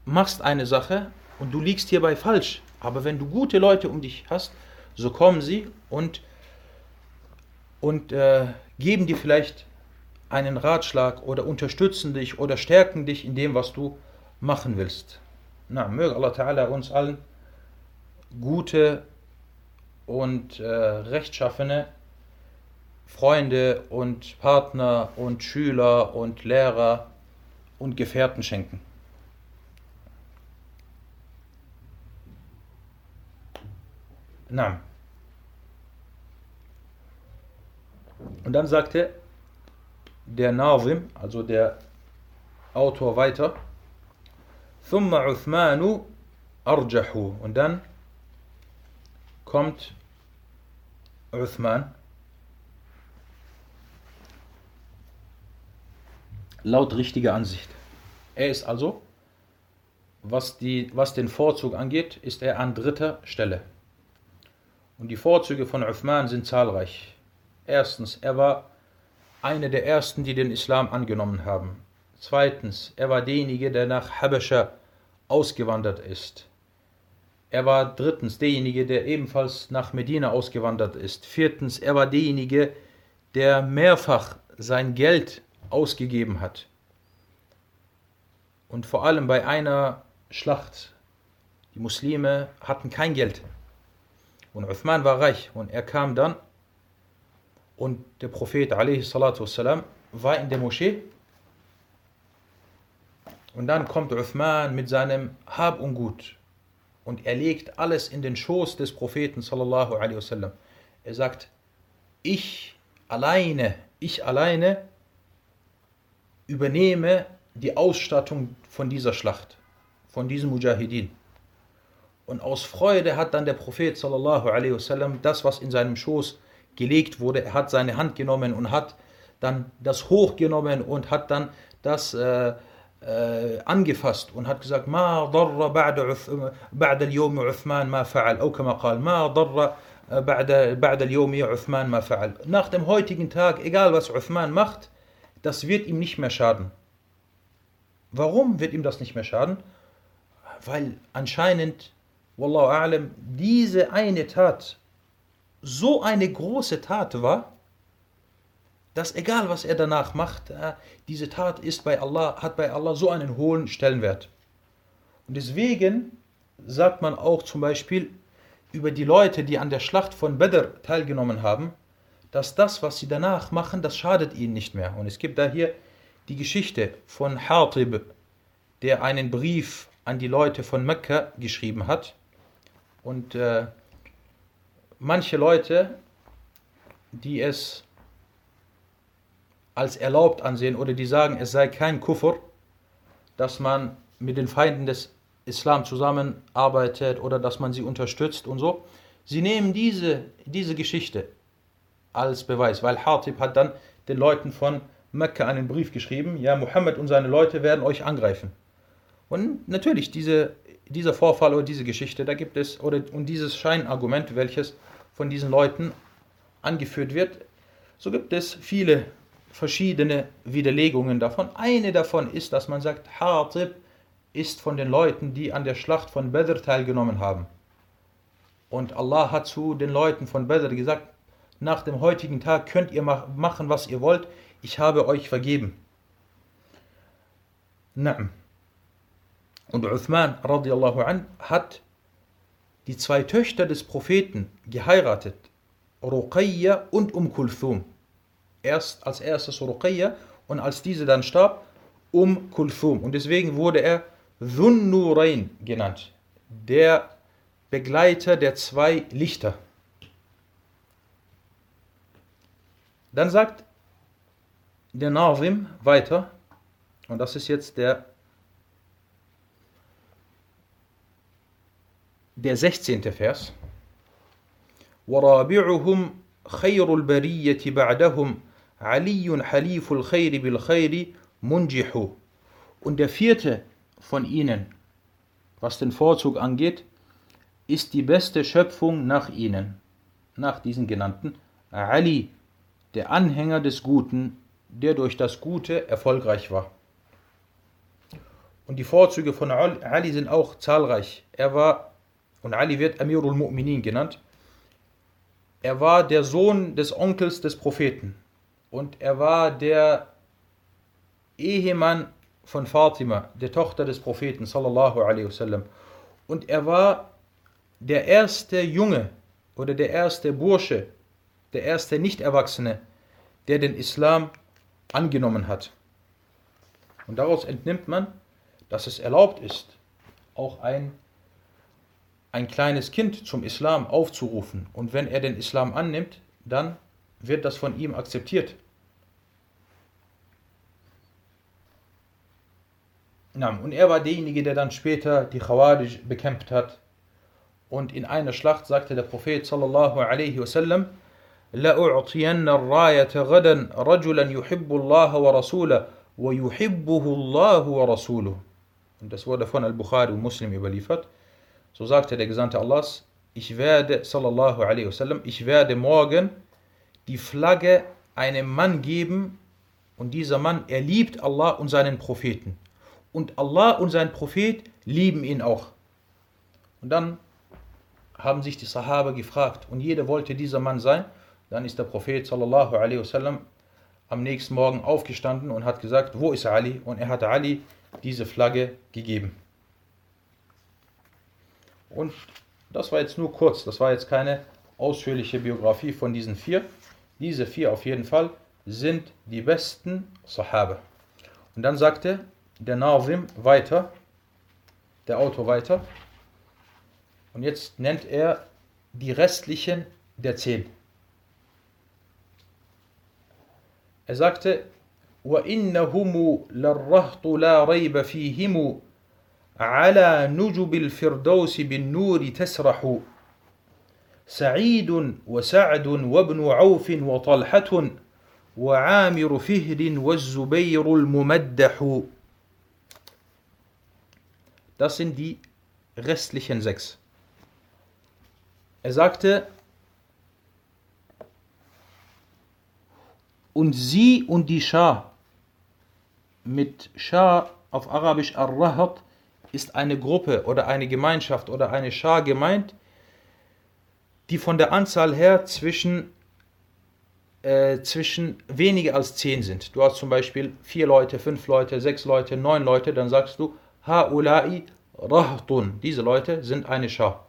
machst eine Sache und du liegst hierbei falsch. Aber wenn du gute Leute um dich hast, so kommen sie und, und äh, geben dir vielleicht einen Ratschlag oder unterstützen dich oder stärken dich in dem, was du machen willst. Na, möge Allah Ta'ala uns allen gute und äh, rechtschaffene Freunde und Partner und Schüler und Lehrer und Gefährten schenken. Na. Und dann sagte der Nazim, also der Autor weiter, ثم عثمان أرجح und dann kommt Uthman laut richtiger Ansicht. Er ist also, was, die, was den Vorzug angeht, ist er an dritter Stelle. Und die Vorzüge von Uthman sind zahlreich. Erstens, er war einer der ersten, die den Islam angenommen haben. Zweitens, er war derjenige, der nach Habesha ausgewandert ist. Er war drittens derjenige, der ebenfalls nach Medina ausgewandert ist. Viertens, er war derjenige, der mehrfach sein Geld ausgegeben hat. Und vor allem bei einer Schlacht. Die Muslime hatten kein Geld. Und Uthman war reich. Und er kam dann und der Prophet والسلام, war in der Moschee und dann kommt Uthman mit seinem Hab und Gut und er legt alles in den Schoß des Propheten sallallahu alaihi wasallam. Er sagt, ich alleine, ich alleine übernehme die Ausstattung von dieser Schlacht, von diesem Mujahidin. Und aus Freude hat dann der Prophet sallallahu alaihi wasallam das, was in seinem Schoß gelegt wurde, er hat seine Hand genommen und hat dann das hochgenommen und hat dann das äh, äh, angefasst und hat gesagt, ma darra ba'da, ba'da al-yawmi Uthman ma fa'al. Auch kama qal, ma darra äh, ba'da, ba'da al-yawmi Uthman ma fa'al. Nach dem heutigen Tag, egal was Uthman macht, das wird ihm nicht mehr schaden. Warum wird ihm das nicht mehr schaden? Weil anscheinend Wallahu a'lam, diese eine Tat so eine große Tat war, dass egal was er danach macht, äh, diese Tat ist bei Allah, hat bei Allah so einen hohen Stellenwert. Und deswegen sagt man auch zum Beispiel über die Leute, die an der Schlacht von Badr teilgenommen haben, dass das, was sie danach machen, das schadet ihnen nicht mehr. Und es gibt da hier die Geschichte von Hatib, der einen Brief an die Leute von Mekka geschrieben hat. Und äh, manche Leute, die es als erlaubt ansehen oder die sagen, es sei kein Kufr, dass man mit den Feinden des Islam zusammenarbeitet oder dass man sie unterstützt und so. Sie nehmen diese, diese Geschichte als Beweis, weil Hatib hat dann den Leuten von Mekka einen Brief geschrieben, ja, Mohammed und seine Leute werden euch angreifen. Und natürlich, diese, dieser Vorfall oder diese Geschichte, da gibt es, oder, und dieses Scheinargument, welches von diesen Leuten angeführt wird, so gibt es viele verschiedene Widerlegungen davon. Eine davon ist, dass man sagt, Hatib ist von den Leuten, die an der Schlacht von Badr teilgenommen haben. Und Allah hat zu den Leuten von Badr gesagt, nach dem heutigen Tag könnt ihr machen, was ihr wollt, ich habe euch vergeben. Na'am. Und Uthman radiallahu an hat die zwei Töchter des Propheten geheiratet, Ruqayya und Um Kulthum erst als erstes Ruqayya und als diese dann starb, um Kulthum. Und deswegen wurde er Dhunnurain genannt, der Begleiter der zwei Lichter. Dann sagt der Nazim weiter, und das ist jetzt der, der 16. Vers. ورابعهم خير البرية بعدهم Ali haliful khayri bil khayri munjihu. Und der vierte von ihnen, was den Vorzug angeht, ist die beste Schöpfung nach ihnen, nach diesen genannten, Ali, der Anhänger des Guten, der durch das Gute erfolgreich war. Und die Vorzüge von Ali sind auch zahlreich. Er war, und Ali wird Amirul Mu'minin genannt, er war der Sohn des Onkels des Propheten und er war der Ehemann von Fatima, der Tochter des Propheten sallallahu alaihi wasallam. Und er war der erste Junge oder der erste Bursche, der erste Nicht-Erwachsene, der den Islam angenommen hat. Und daraus entnimmt man, dass es erlaubt ist, auch ein, ein kleines Kind zum Islam aufzurufen. Und wenn er den Islam annimmt, dann wird das von ihm akzeptiert. Und er war derjenige, der dann später die Khawarij bekämpft hat. Und in einer Schlacht sagte der Prophet sallallahu alaihi wasallam, لأعطين الراية غدا رجلا يحب الله ورسوله ويحبه الله ورسوله. Und das wurde von Al-Bukhari und Muslim überliefert. So sagte der Gesandte Allahs, ich werde, sallallahu alaihi wasallam, ich werde morgen die Flagge einem Mann geben und dieser Mann, er liebt Allah und seinen Propheten und Allah und sein Prophet lieben ihn auch. Und dann haben sich die Sahaba gefragt und jeder wollte dieser Mann sein. Dann ist der Prophet sallallahu alaihi wasallam am nächsten Morgen aufgestanden und hat gesagt, wo ist Ali? Und er hat Ali diese Flagge gegeben. Und das war jetzt nur kurz, das war jetzt keine ausführliche Biografie von diesen vier. Diese vier auf jeden Fall sind die besten Sahaba. Und dann sagte der Nazim weiter, der Autor weiter, Und jetzt nennt er die restlichen der zehn. Er sagte, وإنهم للرهط لا ريب فيهم على نجب الفردوس بالنور تسرح سعيد وسعد وابن عوف وطلحة وعامر فهر والزبير الممدح Das sind die restlichen sechs. Er sagte, und sie und die Schar, mit Schar auf Arabisch Ar-Rahat, ist eine Gruppe oder eine Gemeinschaft oder eine Schar gemeint, die von der Anzahl her zwischen, äh, zwischen weniger als zehn sind. Du hast zum Beispiel vier Leute, fünf Leute, sechs Leute, neun Leute, dann sagst du Ha'ulai Rahtun. Diese Leute sind eine Schar.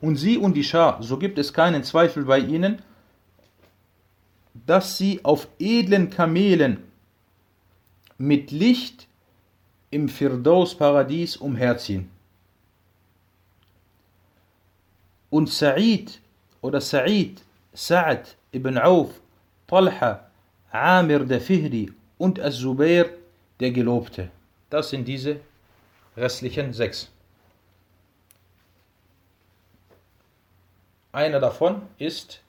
Und sie und die Schar, so gibt es keinen Zweifel bei ihnen, dass sie auf edlen Kamelen mit Licht im Firdaus-Paradies umherziehen. Und Sa'id oder Sa'id, Sa'ad ibn Auf, Talha, Amir der Fihri und Az-Zubair der Gelobte. Das sind diese restlichen sechs. Einer davon ist,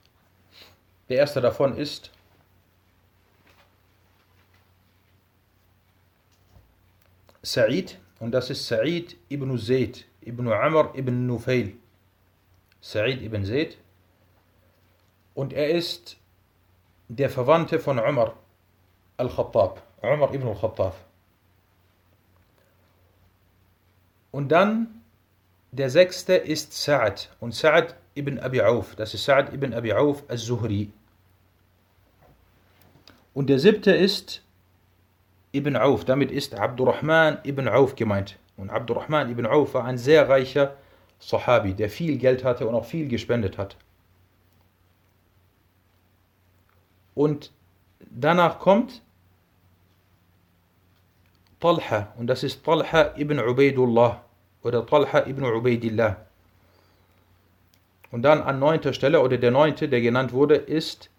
der erste davon ist Sa'id und das ist Sa'id ibn Zayd ibn Amr ibn Nufail. Sa'id ibn Zayd und er ist der Verwandte von Umar al-Khattab, Umar ibn al-Khattab. Und dann der sechste ist Sa'ad und Sa'ad ibn Abi Auf, das ist Sa'ad ibn Abi Auf al-Zuhri. Und der siebte ist ibn Auf, damit ist Abdurrahman ibn Auf gemeint. Und Abdurrahman ibn Auf war ein sehr reicher Sahabi, der viel Geld hatte und auch viel gespendet hat. Und danach kommt Talha, und das ist Talha ibn Ubaidullah oder Talha ibn Ubaidillah. Und dann an neunter Stelle, oder der neunte, der genannt wurde, ist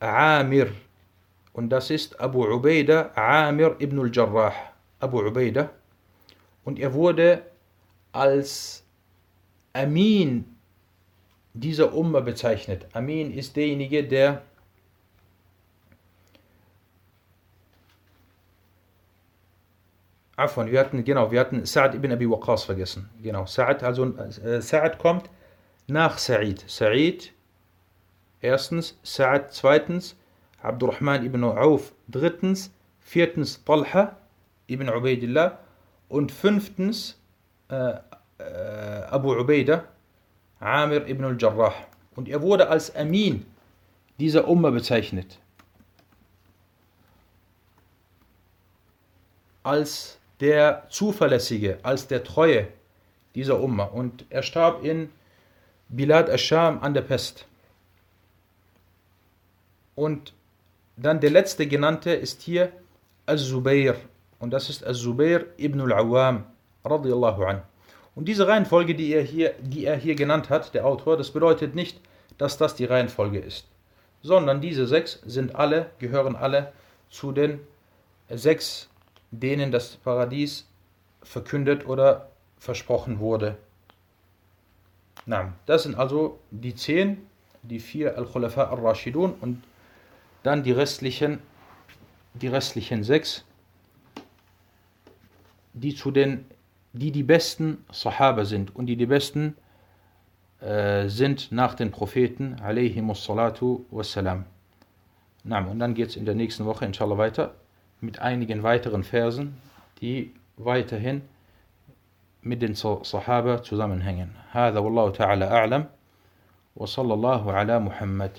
Amir. Und das ist Abu Ubaidah Amir ibn al-Jarrah. Abu Ubaidah. Und er wurde als Amin dieser Umma bezeichnet. Amin ist derjenige, der Afwan, wir hatten, genau, wir hatten Sa'ad ibn Abi Waqas vergessen. Genau, Sa'ad, also äh, Sa'ad kommt nach Sa'id. Sa'id, erstens, Sa'ad zweitens, Abdurrahman ibn Auf drittens, viertens Talha ibn Ubaidillah und fünftens äh, äh, Abu Ubaidah, Amir ibn al-Jarrah. Und er wurde als Amin dieser Umma bezeichnet. Als der Zuverlässige, als der Treue dieser Umma. Und er starb in Bilad al-Sham an der Pest. Und dann der letzte genannte ist hier Al-Zubair. Und das ist Al-Zubair ibn al-Awwam. Und diese Reihenfolge, die er, hier, die er hier genannt hat, der Autor, das bedeutet nicht, dass das die Reihenfolge ist, sondern diese sechs sind alle, gehören alle zu den sechs denen das Paradies verkündet oder versprochen wurde. Na, das sind also die zehn, die vier Al-Khulafa al-Rashidun und dann die restlichen, die restlichen sechs, die zu den, die die besten Sahaba sind und die die besten äh, sind nach den Propheten, alayhimus salatu wassalam. Na, und dann geht es in der nächsten Woche inshallah weiter mit einigen weiteren Versen, die weiterhin mit den Sahaba zusammenhängen. هذا والله تعالى أعلم وصلى الله على محمد